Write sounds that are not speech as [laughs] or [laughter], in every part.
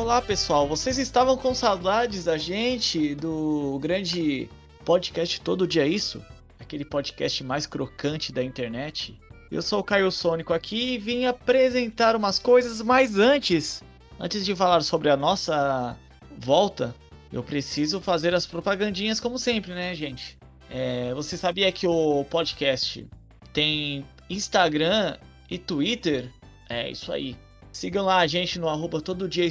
Olá pessoal, vocês estavam com saudades da gente, do grande podcast Todo Dia Isso? Aquele podcast mais crocante da internet? Eu sou o Caio Sônico aqui e vim apresentar umas coisas, mas antes, antes de falar sobre a nossa volta, eu preciso fazer as propagandinhas como sempre, né, gente? É, você sabia que o podcast tem Instagram e Twitter? É isso aí. Sigam lá a gente no arroba todo dia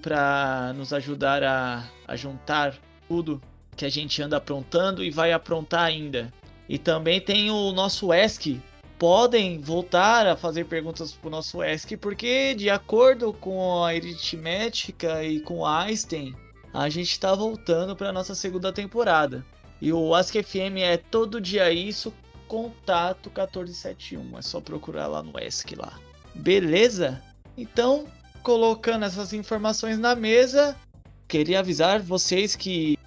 para nos ajudar a, a juntar tudo que a gente anda aprontando e vai aprontar ainda. E também tem o nosso ESC. Podem voltar a fazer perguntas pro nosso ESC, porque de acordo com a aritmética e com Einstein, a gente está voltando para nossa segunda temporada. E o Ask FM é todo dia isso, contato 1471. É só procurar lá no ESC lá. Beleza? Então, colocando essas informações na mesa, queria avisar vocês que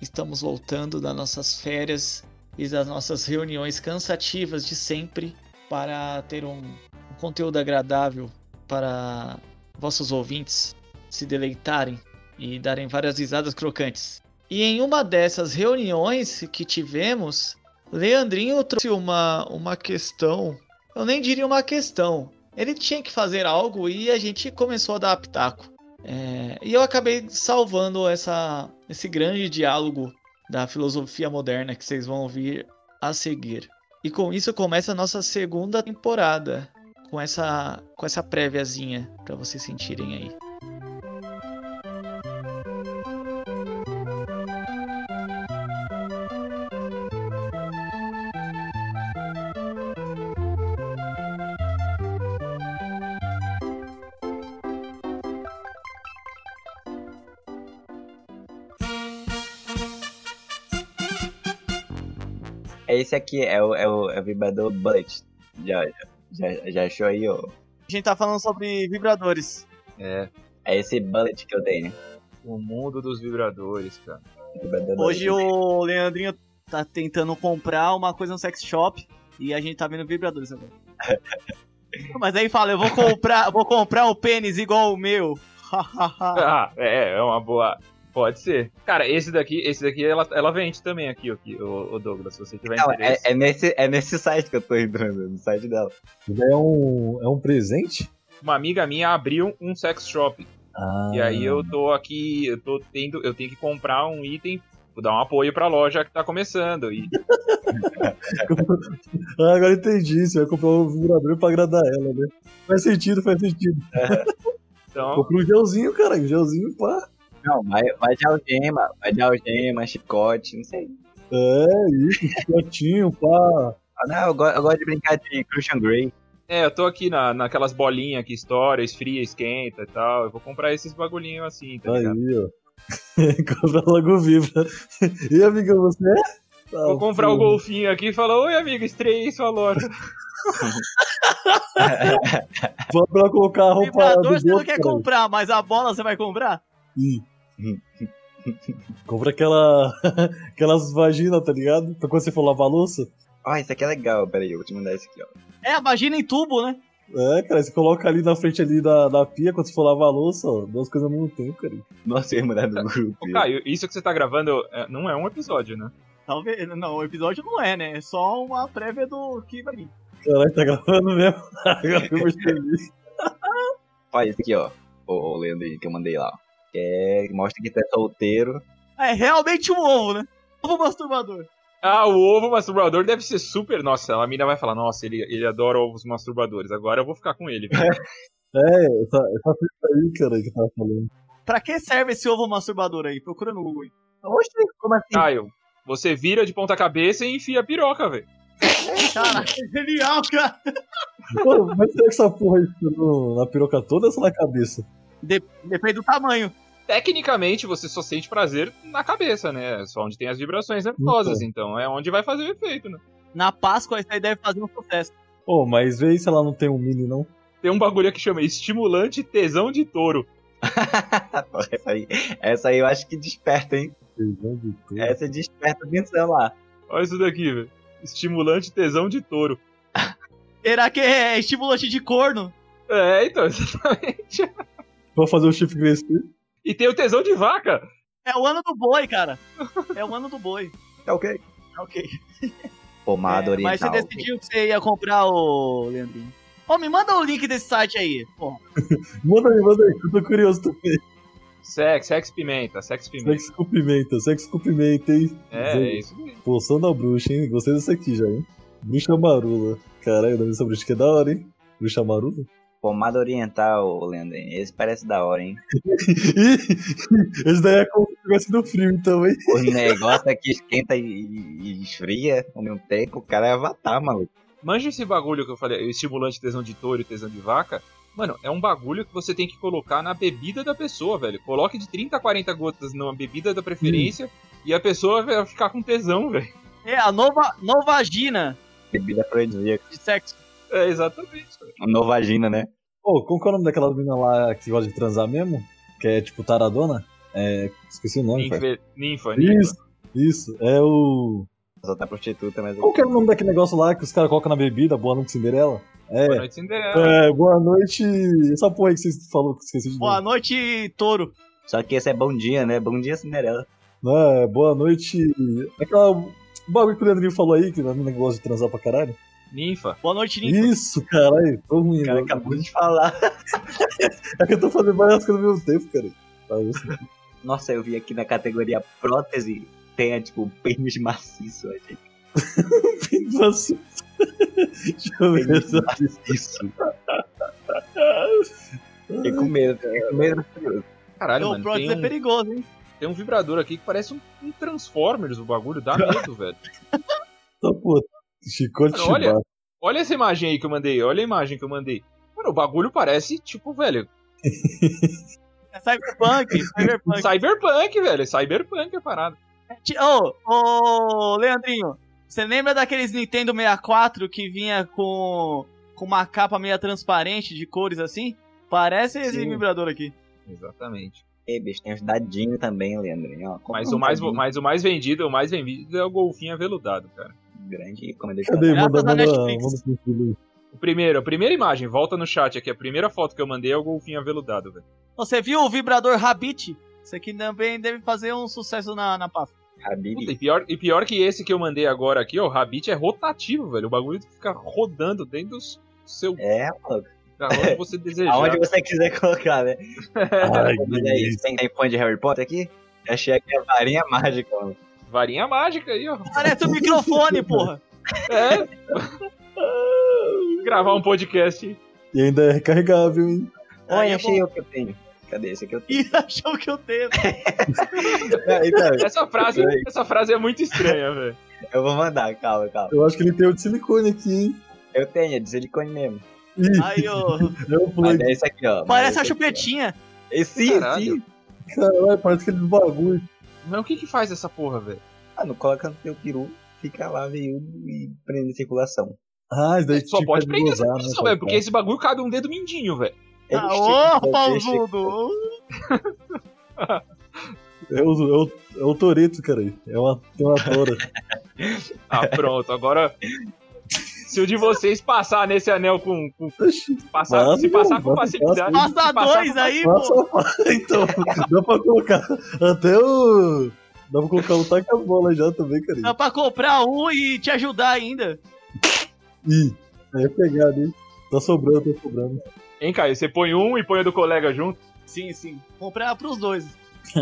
estamos voltando das nossas férias e das nossas reuniões cansativas de sempre para ter um, um conteúdo agradável para vossos ouvintes se deleitarem e darem várias risadas crocantes. E em uma dessas reuniões que tivemos, Leandrinho trouxe uma, uma questão. Eu nem diria uma questão ele tinha que fazer algo e a gente começou a dar pitaco. É, e eu acabei salvando essa, esse grande diálogo da filosofia moderna que vocês vão ouvir a seguir. E com isso começa a nossa segunda temporada, com essa, com essa préviazinha para vocês sentirem aí. Esse aqui é o, é o, é o vibrador Bullet. Já, já, já achou aí, ó? A gente tá falando sobre vibradores. É. É esse Bullet que eu tenho. O mundo dos vibradores, cara. Vibrador Hoje o Leandrinho tá tentando comprar uma coisa no sex shop e a gente tá vendo vibradores agora. [laughs] Mas aí fala, eu vou comprar, vou comprar um pênis igual o meu. [laughs] ah, é, é uma boa. Pode ser. Cara, esse daqui, esse daqui ela, ela vende também aqui, aqui o, o Douglas, se você tiver Não, interesse. É, é, nesse, é nesse site que eu tô entrando, no site dela. É um, é um presente? Uma amiga minha abriu um sex shop. Ah. E aí eu tô aqui, eu tô tendo, eu tenho que comprar um item dar um apoio pra loja que tá começando. E... [laughs] ah, agora entendi. Você vai comprar um vibrador pra agradar ela, né? Faz sentido, faz sentido. É. [laughs] Então... Comprei um gelzinho, cara. Um gelzinho, pá. Não, vai, vai de algema, vai de algema, chicote, não sei. É, isso, chicotinho, pá. Ah, não, eu, gosto, eu gosto de brincar de Christian Grey. É, eu tô aqui na, naquelas bolinhas que estoura, esfria, esquenta e tal. Eu vou comprar esses bagulhinhos assim, tá ligado? Aí, ó. [laughs] Comprar logo Vibra. E amiga, você? Tá, vou comprar o golfinho aqui e falar, oi amiga, estreiei sua loja. [laughs] Vou pra colocar a roupa. Vibrador você não quer comprar, mas a bola você vai comprar? Sim. [laughs] Compra aquela. [laughs] aquelas vaginas, tá ligado? Pra quando você for lavar a louça. Ah, isso aqui é legal. Pera aí, eu vou te mandar isso aqui, ó. É, a vagina em tubo, né? É, cara, você coloca ali na frente ali da, da pia quando você for lavar a louça, ó, duas coisas ao mesmo tempo, cara. Nossa, eu ia mudar no grupo. Ô, Caio, isso que você tá gravando é, não é um episódio, né? Talvez. Não, o episódio não é, né? É só uma prévia do que vai vir. Caralho, tá gravando mesmo? Agora [laughs] eu percebi. Olha isso aqui, ó. O Leandro que eu mandei lá, ó. É, mostra que tu é solteiro. É realmente um ovo, né? Ovo masturbador. Ah, o ovo masturbador deve ser super. Nossa, a mina vai falar: Nossa, ele, ele adora ovos masturbadores. Agora eu vou ficar com ele. [laughs] é, essa, essa fita aí, cara, que tava falando. Pra que serve esse ovo masturbador aí? Procura no Google. Oxe, como assim? Caio, você vira de ponta cabeça e enfia a piroca, velho. Cara, que [laughs] genial, cara. Pô, mas será que essa porra aí na piroca toda ou só na cabeça? De, depende do tamanho. Tecnicamente, você só sente prazer na cabeça, né? Só onde tem as vibrações nervosas. Então. então é onde vai fazer o efeito, né? Na Páscoa, isso aí deve fazer um sucesso. Pô, oh, mas vê se ela não tem um mini, não. Tem um bagulho que chama estimulante tesão de touro. [laughs] essa, aí, essa aí eu acho que desperta, hein? Tesão de touro. Essa desperta atenção lá. Olha isso daqui, velho. Estimulante tesão de touro. Será que é estimulante de corno? É, então, [laughs] exatamente. Pra fazer o chifre crescer. E tem o tesão de vaca. É o ano do boi, cara. É o ano do boi. É ok. É ok. Pomada É, oriental. mas você decidiu que você ia comprar o Leandrinho. Ô, me manda o link desse site aí. Pô, [laughs] Manda aí, manda aí, eu tô curioso também. Sex, sex pimenta, sex pimenta. Sexo com pimenta, sexo com pimenta, hein? É, Zé. é isso mesmo. Poção da bruxa, hein? Gostei dessa aqui já, hein? Bruxa Marula. Caralho, o nome dessa bruxa que é da hora, hein? Bruxa Marula? Pomada oriental, Leandrinho. Esse parece da hora, hein? Ih, [laughs] Esse daí é como se estivesse no frio, então, hein? O negócio aqui esquenta e, e esfria ao mesmo tempo. O cara é avatar, maluco. Manja esse bagulho que eu falei, o estimulante tesão de touro e tesão de vaca. Mano, é um bagulho que você tem que colocar na bebida da pessoa, velho. Coloque de 30 a 40 gotas numa bebida da preferência e a pessoa vai ficar com tesão, velho. é a nova, novagina Bebida afrodisíaca. de sexo. É, exatamente. velho. Novagina, né? Pô, como que é o nome daquela menina lá que gosta de transar mesmo? Que é tipo taradona? É. Esqueci o nome. Ninfa, ninfa. Isso, isso. É o. Só tá prostituta, mas. Qual que é o nome daquele negócio lá que os caras colocam na bebida? Boa noite, Cinderela? É. Boa noite, Cinderela. É, boa noite. Essa porra aí que vocês falou que esqueci de Boa nome. noite, touro. Só que esse é bom dia, né? Bom dia, Cinderela. Não, é, boa noite. Aquela. O bagulho que o Leandrinho falou aí, que a menina gosta de transar pra caralho. Ninfa. Boa noite, Ninfa. Isso, caralho. Tô ruim, O cara agora. acabou de falar. [laughs] É que eu tô fazendo várias coisas ao mesmo tempo, cara. Tá. Nossa, eu vi aqui na categoria prótese. Tem, tipo, pênis maciço, gente. [laughs] Nossa. Deixa eu ver Pênis maciço. [laughs] Fiquei com medo, fiquei com medo. Caralho, o mano, tem prótese é um, perigoso, hein? tem um vibrador aqui que parece um, um Transformers o bagulho, dá medo, velho. Chicote Mano, olha. Olha essa imagem aí que eu mandei, olha a imagem que eu mandei. Mano, o bagulho parece, tipo, velho, [laughs] É cyberpunk, [laughs] cyberpunk. cyberpunk, velho. Cyberpunk a parada. Ô, ô, Leandrinho, você lembra daqueles Nintendo 64 que vinha com, com uma capa meio transparente de cores assim? Parece esse Sim. vibrador aqui. Exatamente. E, bicho, tem os dadinhos também, Leandrinho. Ó, Mas um o, mais, mas o mais vendido, o mais vendido é o golfinho aveludado, cara. Grande. Eu Cadê? Manda, manda, manda primeiro, a primeira imagem, volta no chat aqui. A primeira foto que eu mandei é o golfinho aveludado, velho. Você viu o vibrador Rabbit? Isso aqui também deve fazer um sucesso na, na pasta. Puta, e, pior, e pior que esse que eu mandei agora aqui, ó, o Rabbit é rotativo, velho. O bagulho fica rodando dentro do seu. É, mano. Da onde você [laughs] desejar. Aonde você quiser colocar, né? Ai, Mas aí, tem, fã de Harry Potter aqui? Achei aqui a varinha mágica, mano. Varinha mágica aí, ó. Parece um microfone, porra. É. Gravar um podcast. E ainda é recarregável, hein? Olha, Aí é achei bom. o que eu tenho. Cadê esse aqui? Eu [laughs] tenho. E achou que eu tenho. [laughs] então, Essa frase, essa frase é muito estranha, velho. eu vou mandar, calma, calma. Eu acho que ele tem o de silicone aqui, hein? Eu tenho, é de silicone mesmo. Ih, Aí, ó. [laughs] é Mas é esse aqui, ó. Parece a chupetinha. Esse, sim, Caralho. sim. Caralho, parece aquele bagulho. Mas o que que faz essa porra, velho? Ah, não coloca no teu peru, fica lá veiudo e prende a circulação. Ah, isso daí Só tipo, pode é de prender essa né, posição, velho, porque esse bagulho cabe um dedo mindinho, velho. Ele Ah, ô, pausudo. É o, é o, é o Toreto, cara. É uma, tem uma tora. [laughs] Ah, pronto, agora. Se o de vocês passar nesse anel com. com- passar, Mano, se passar com facilidade. Passa dois aí, Passa, pô. então, dá pra colocar até o. Dá pra colocar o taca bola já também, cara. Dá pra comprar um e te ajudar ainda. Ih, aí é pegado, hein? Tá sobrando, tá sobrando. Hein, Caio? Você põe um e põe o do colega junto. Sim, sim. Comprar pros dois. [laughs]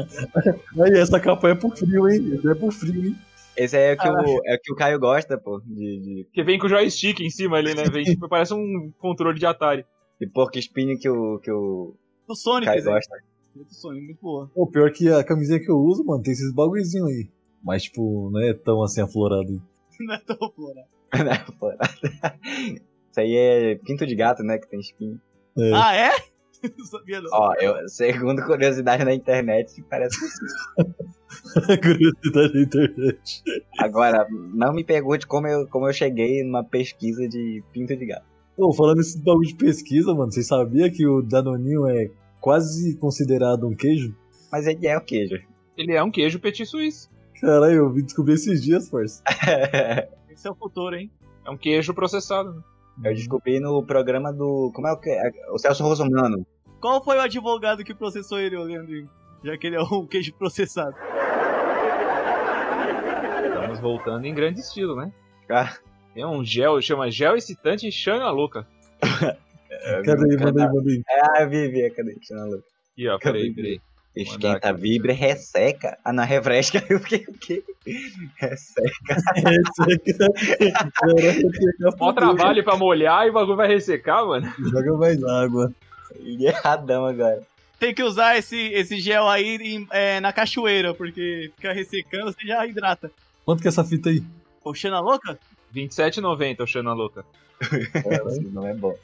Aí, essa capa é pro frio, hein? É pro frio, hein? Esse aí é o que, o, é o que o Caio gosta, pô, de, de, Que vem com o joystick em cima ali, né? Vem, [laughs] tipo, parece um controle de Atari. de porco espinho que o, que o Do Sonic, Caio gosta. Do Sonic, muito boa. Pô, pior que a camisinha que eu uso, mano, tem esses bagulhozinhos aí. Mas, tipo, não é tão assim aflorado. [laughs] Não é tão floral. Né, pô. Isso aí é pinto de gato, né, que tem espinho. É. Ah, é? [laughs] Não sabia não. Ó, eu, segundo curiosidade na internet, parece que [laughs] Curiosidade da internet. Agora, não me pergunte como eu, como eu cheguei numa pesquisa de pinto de gato. Pô, falando nesse bagulho de pesquisa, mano, vocês sabiam que o Danoninho é quase considerado um queijo? Mas ele é o queijo. Ele é um queijo petit suíço. Caralho, eu vim descobrir esses dias, parça. [laughs] Esse é o futuro, hein? É um queijo processado. Eu descobri no programa do. Como é o que? é? O Celso Rosomano. Qual foi o advogado que processou ele, Leandrinho? Já que ele é um queijo processado. Estamos voltando em grande estilo, né? Ah, Tem um gel, chama gel excitante Xana Louca. [laughs] é, Cadê aí, manda aí. Ah, vi, vi, cadê? Eu ver. Aqui, ó, peraí, peraí. Esquenta, vibra, e resseca. Ah, não, refresca. [laughs] Eu fiquei o quê? Resseca. Mó trabalho pra molhar e o bagulho vai ressecar, mano. Joga mais água. Erradão agora. Tem que usar esse, esse gel aí em- é, na cachoeira, porque fica ressecando, você já hidrata. Quanto que é essa fita aí? Oxana louca? 27,90 o Xana Louca. Isso [laughs] não é bom.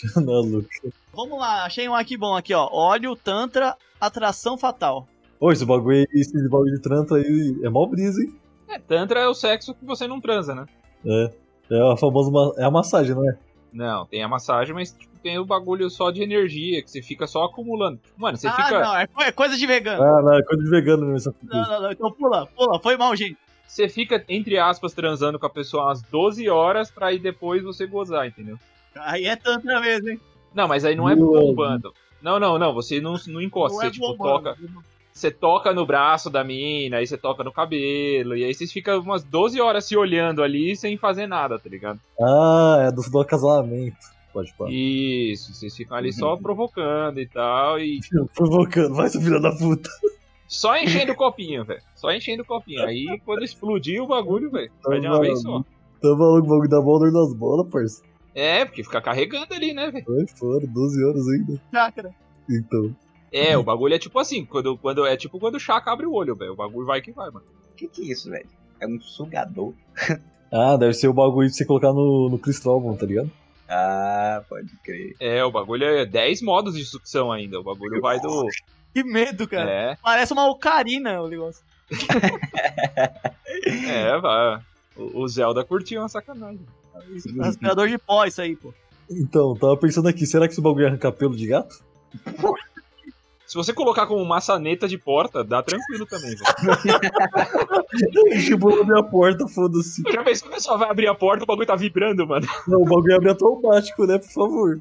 [laughs] Vamos lá, achei um aqui bom aqui, ó. Óleo Tantra Atração Fatal. Ô, esse bagulho aí, esse bagulho de tranto aí é mó brisa, hein? É, Tantra é o sexo que você não transa, né? É. É a famosa é a massagem, não é? Não, tem a massagem, mas tipo, tem o bagulho só de energia, que você fica só acumulando. Mano, você ah, fica. não, é, é coisa de vegano. Ah, não, é coisa de vegano mesmo. Não, não, não, então pula, pula, foi mal, gente. Você fica, entre aspas, transando com a pessoa umas 12 horas pra aí depois você gozar, entendeu? Aí é Tantra mesmo, hein? Não, mas aí não é bombando. Não, não, não, você não, não encosta, Não você é tipo bombando. toca. Você toca no braço da mina, aí você toca no cabelo, e aí vocês ficam umas 12 horas se olhando ali sem fazer nada, tá ligado? Ah, é do, do acasalamento. Pode falar. Isso, vocês ficam ali Uhum. só provocando e tal, e [laughs] Provocando, vai, seu filho da puta. só enchendo o copinho, velho. Só enchendo o copinho. Aí quando explodir o bagulho, velho, vai de uma vez só. Tá maluco, o bagulho da bola, dor das bolas, parça. É, porque fica carregando ali, né, velho? Vai fora, 12 horas ainda. Chácara. Então. É, o bagulho é tipo assim, quando, quando, é tipo quando o Chaka abre o olho, velho. O bagulho vai que vai, mano. O que, que é isso, velho? É um sugador. Ah, deve ser o bagulho de você colocar no, no Cristóvão, tá ligado? Ah, pode crer. É, o bagulho é 10 modos de sucção ainda. O bagulho vai do. Que medo, cara. É, Parece uma ocarina o negócio. [laughs] é, vai. O Zelda curtiu uma sacanagem. Aspirador de pó, isso aí, pô. Então, tava pensando aqui, será que esse bagulho arranca pelo de gato? [laughs] Se você colocar como maçaneta de porta, dá tranquilo também, velho. [laughs] tipo, abrir a porta, foda-se. Já pensou que o pessoal vai abrir a porta, o bagulho tá vibrando, mano. [laughs] Não, o bagulho abre automático, né, por favor.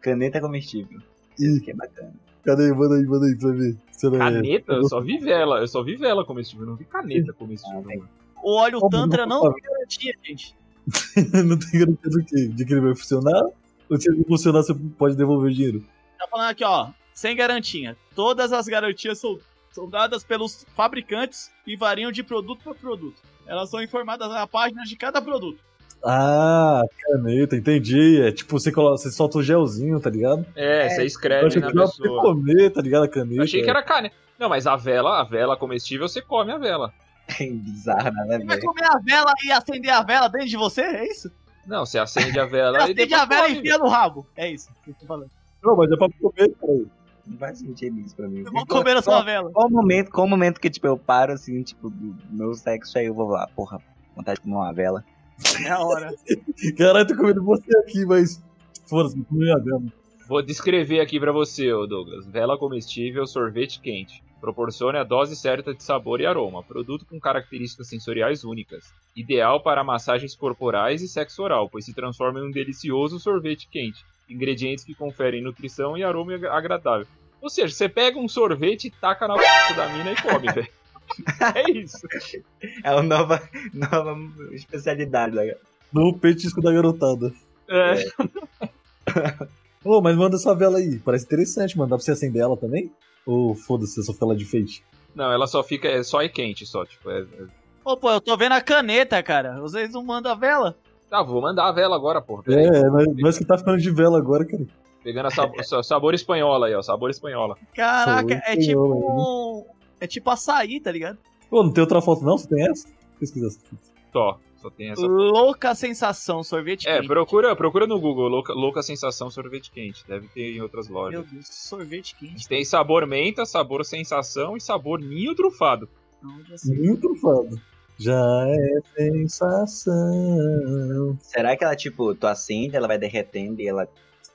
Caneta comestível. Isso aqui é bacana. cadê? Manda aí, manda aí pra ela é- Caneta? Eu só vi vela. Eu só vi vela comestível, eu não vi caneta comestível, mano. O óleo Como Tantra não? não tem garantia, gente. [laughs] não tem garantia do quê? De que ele vai funcionar? Ou se ele não funcionar, você pode devolver o dinheiro? Tá falando aqui, ó, sem garantia. Todas as garantias são, são dadas pelos fabricantes e variam de produto para produto. Elas são informadas na página de cada produto. Ah, caneta, entendi. É tipo, você, coloca, você solta o gelzinho, tá ligado? É, você Eu escreve achei na que você pessoa. comer, tá ligado? A caneta. Eu achei que era caneta. Não, mas a vela, a vela comestível, você come a vela. [laughs] Bizarra, né, Você vai velho? comer a vela e acender a vela dentro de você? É isso? Não, você acende a [laughs] Você vela e acende a vela e enfia no rabo. É isso que eu tô falando. Não, mas é pra comer, cara. Não faz sentido isso pra mim. Eu vou comer a sua vela. Qual o momento, qual o momento que, tipo, eu paro, assim, tipo, do meu sexo, aí eu vou lá, porra, vontade de comer uma vela. É a hora. [laughs] Caralho, tô comendo você aqui, mas. Foda-se, não comi a dela. Vou descrever aqui pra você, ô Douglas. Vela comestível, sorvete quente. Proporcione a dose certa de sabor e aroma. Produto com características sensoriais únicas. Ideal para massagens corporais e sexo oral, pois se transforma em um delicioso sorvete quente. Ingredientes que conferem nutrição e aroma ag- agradável. Ou seja, você pega um sorvete e taca na p da mina e come, [laughs] velho. É isso. É uma nova, nova especialidade da No petisco da garotada. É. [laughs] Ô, mas manda essa vela aí. Parece interessante, mano. Dá pra você acender ela também? Ou foda-se, essa vela de feit? Não, ela só fica. É, só é quente, só. Tipo, é, é... Ô, pô, eu tô vendo a caneta, cara. Vocês não mandam a vela? Ah, vou mandar a vela agora. Pera aí. É, nós, nós que tá ficando de vela agora, cara. Pegando a sab- sa- sabor espanhola aí, ó. Sabor espanhola. Caraca, Sou é tipo. eu, um- É tipo açaí, tá ligado? Pô, não tem outra foto não? Você tem essa? Pesquisa essa. Só. Só tem essa. Louca sensação, sorvete É, quente. procura, procura no Google, louca, louca sensação sorvete quente. Deve ter em outras Meu lojas. Deus, sorvete quente. Tem sabor menta, sabor sensação e sabor ninho trufado. Muito trufado. Já é sensação. Será que ela, tipo, tu acende, ela vai derretendo e ela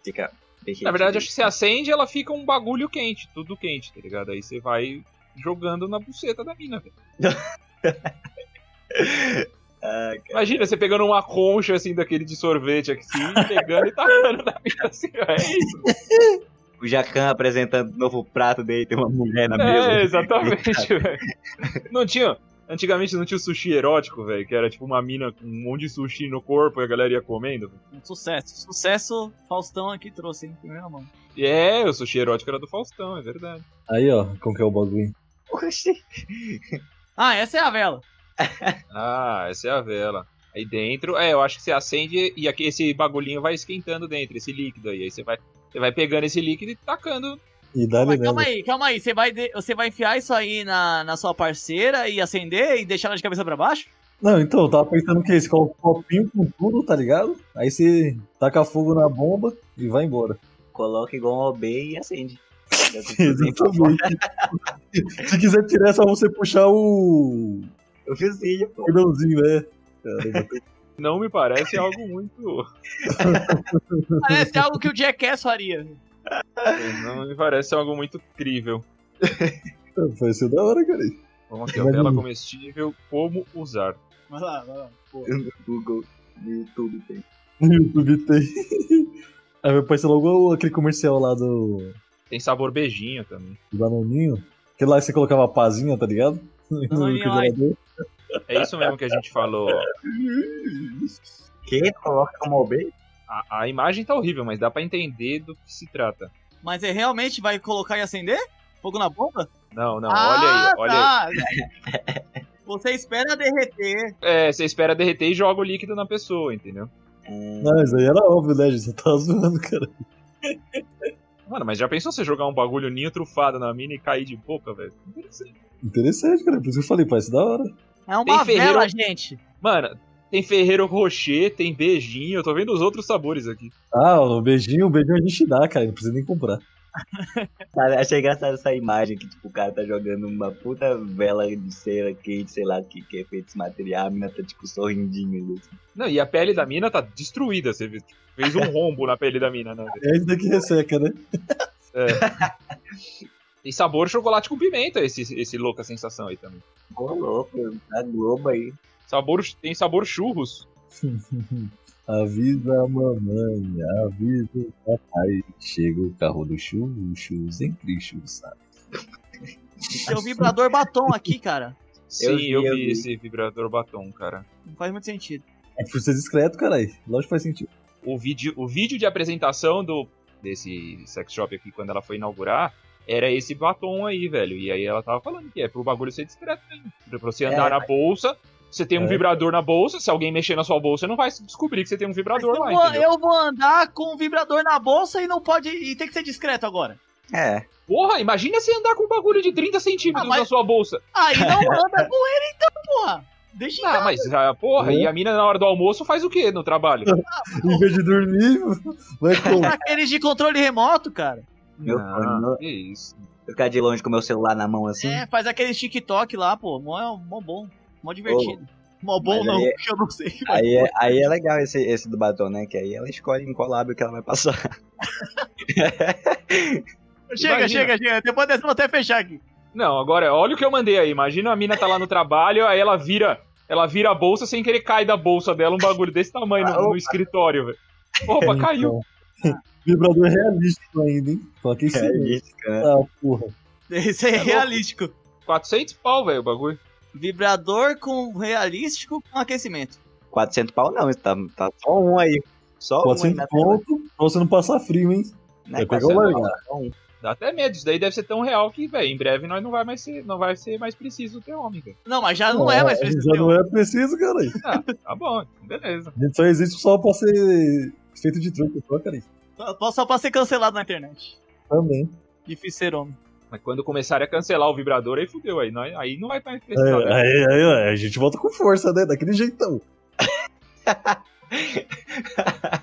fica derretida? Na verdade, acho que você acende ela fica um bagulho quente, tudo quente, tá ligado? Aí você vai jogando na buceta da mina, velho. [laughs] Ah. Imagina você pegando uma concha assim daquele de sorvete aqui, assim, [laughs] pegando e tacando na mina assim, é isso. [laughs] O Jacan apresentando o novo prato dele, tem uma mulher na mesa. É, exatamente, [laughs] velho. Não tinha. Antigamente não tinha o sushi erótico, velho, que era tipo uma mina com um monte de sushi no corpo e a galera ia comendo. Um sucesso. Sucesso, Faustão aqui trouxe, hein? em Primeira mão. E é, o sushi erótico era do Faustão, é verdade. Aí, ó, como que é o bagulho? Oxi. Ah, essa é a vela. Ah, essa é a vela. Aí dentro, é, eu acho que você acende e aqui esse bagulhinho vai esquentando dentro, esse líquido aí. Aí você vai, você vai pegando esse líquido e tacando. E dá Mas calma aí, calma aí. Você vai, de- você vai enfiar isso aí na, na sua parceira e acender e deixar ela de cabeça pra baixo? Não, então, eu tava pensando que esse coloca um copinho com tudo, tá ligado? Aí você taca fogo na bomba e vai embora. Coloca igual um OB e acende. [laughs] Exatamente. Se quiser tirar, é só você puxar o Eu fiz vídeo, pô. cordãozinho, né? Não me parece algo muito. Parece algo que o Jackass faria. Não me parece algo muito crível. Vai ser da hora, cara. Vamos aqui, ó, vela comestível, como usar. Vai lá, vai lá. Pô. No Google, no YouTube tem. No YouTube tem. Aí vai aparecer logo aquele comercial lá do, Tem sabor beijinho também. do Danoninho. Que lá você colocava a pazinha, tá ligado? No congelador. É isso mesmo que a gente falou. ó. Que? Coloca como OB? A, a imagem tá horrível, mas dá pra entender do que se trata. Mas é realmente vai colocar e acender? Fogo na bomba? Não, não, ah, olha aí, olha aí. tá. [laughs] Você espera derreter. É, você espera derreter e joga o líquido na pessoa, entendeu? Não, isso aí era óbvio, né, gente? Você tava zoando, cara. Mano, mas já pensou você jogar um bagulho ninho trufado na mina e cair de boca, velho? Interessante. Interessante, cara. Por isso que eu falei, parece da hora. É uma Tem ferreiro- vela, gente. Mano, tem Ferreiro Rocher, tem beijinho, eu tô vendo os outros sabores aqui. Ah, o beijinho, o beijinho a gente dá, cara. Não precisa nem comprar. [laughs] Cara, achei engraçado essa imagem que, tipo, o cara tá jogando uma puta vela de cera quente, sei lá, que, que é feito desse material, a mina tá, tipo, sorrindinho. Assim. Não, e a pele da mina tá destruída, você fez um [laughs] rombo na pele da mina, né? É isso daqui resseca, né? [laughs] Tem sabor chocolate com pimenta, esse, esse louca sensação aí também. Ô, louco, a Globo aí. Sabor, tem sabor churros. [laughs] avisa a mamãe, avisa o papai. Chega o carro do churro, sempre sabe? Tem o vibrador batom aqui, cara. Sim, Eu eu vi, vi, eu vi. esse vibrador batom, cara. Não faz muito sentido. É por ser discreto, caralho. Lógico que faz sentido. O vídeo, o vídeo de apresentação do desse sex shop aqui, quando ela foi inaugurar, era esse batom aí, velho. E aí ela tava falando que é pro bagulho ser discreto mesmo. Pra você andar É, na bolsa, você tem um É. vibrador na bolsa, se alguém mexer na sua bolsa, você não vai descobrir que você tem um Mas vibrador eu, lá, vou, eu vou andar com o vibrador na bolsa e não pode. E tem que ser discreto agora. É. Porra, imagina você andar com um bagulho de 30 centímetros Ah, mas- na sua bolsa. Aí não [laughs] anda com ele então, porra. Deixa em Ah, mas, ah, porra, É. e a mina na hora do almoço faz o quê no trabalho? [laughs] Em vez de dormir, [laughs] vai com. Aqueles de controle remoto, cara. Meu Ah, fone, que isso. Ficar de longe com meu celular na mão assim. É, faz aqueles TikTok lá, pô. Mó, mó bom. Mó divertido. Mó bom Mas não, aí- [laughs] eu não sei. Aí é, aí é legal esse, esse do batom, né? Que aí ela escolhe em qual lábio que ela vai passar. [laughs] Chega, Imagina. chega, chega. Depois dessa eu vou até fechar aqui. Não, agora, olha o que eu mandei aí. Imagina a mina tá lá no trabalho, aí ela vira, ela vira a bolsa sem querer cai da bolsa dela um bagulho desse tamanho no, no escritório, velho. Opa, [laughs] caiu. Vibrador realístico ainda, hein? Só que isso. É isso, cara. Ah, porra. Esse é louco. realístico. 400 pau, velho, o bagulho. Vibrador com realístico com aquecimento. 400 pau não, tá, tá só um aí. Só um aí 400 tela. pontos pra você não passar frio, hein? Não é Vai pegar o 400 um. Dá até medo, isso daí deve ser tão real que, velho, em breve nós não vai mais ser, não vai ser mais preciso ter homem, velho. Não, mas já não é mais Ah, preciso. Já não é preciso, cara. Ah, tá bom, beleza. A gente só existe só pra ser feito de truque, só, cara. Só, só pra ser cancelado na internet. Também. Difícil ser homem. Mas quando começarem a cancelar o vibrador, aí fudeu, aí, nós, aí não vai mais É, precisar. né? aí, aí, aí a gente volta com força, né? Daquele jeitão. [laughs]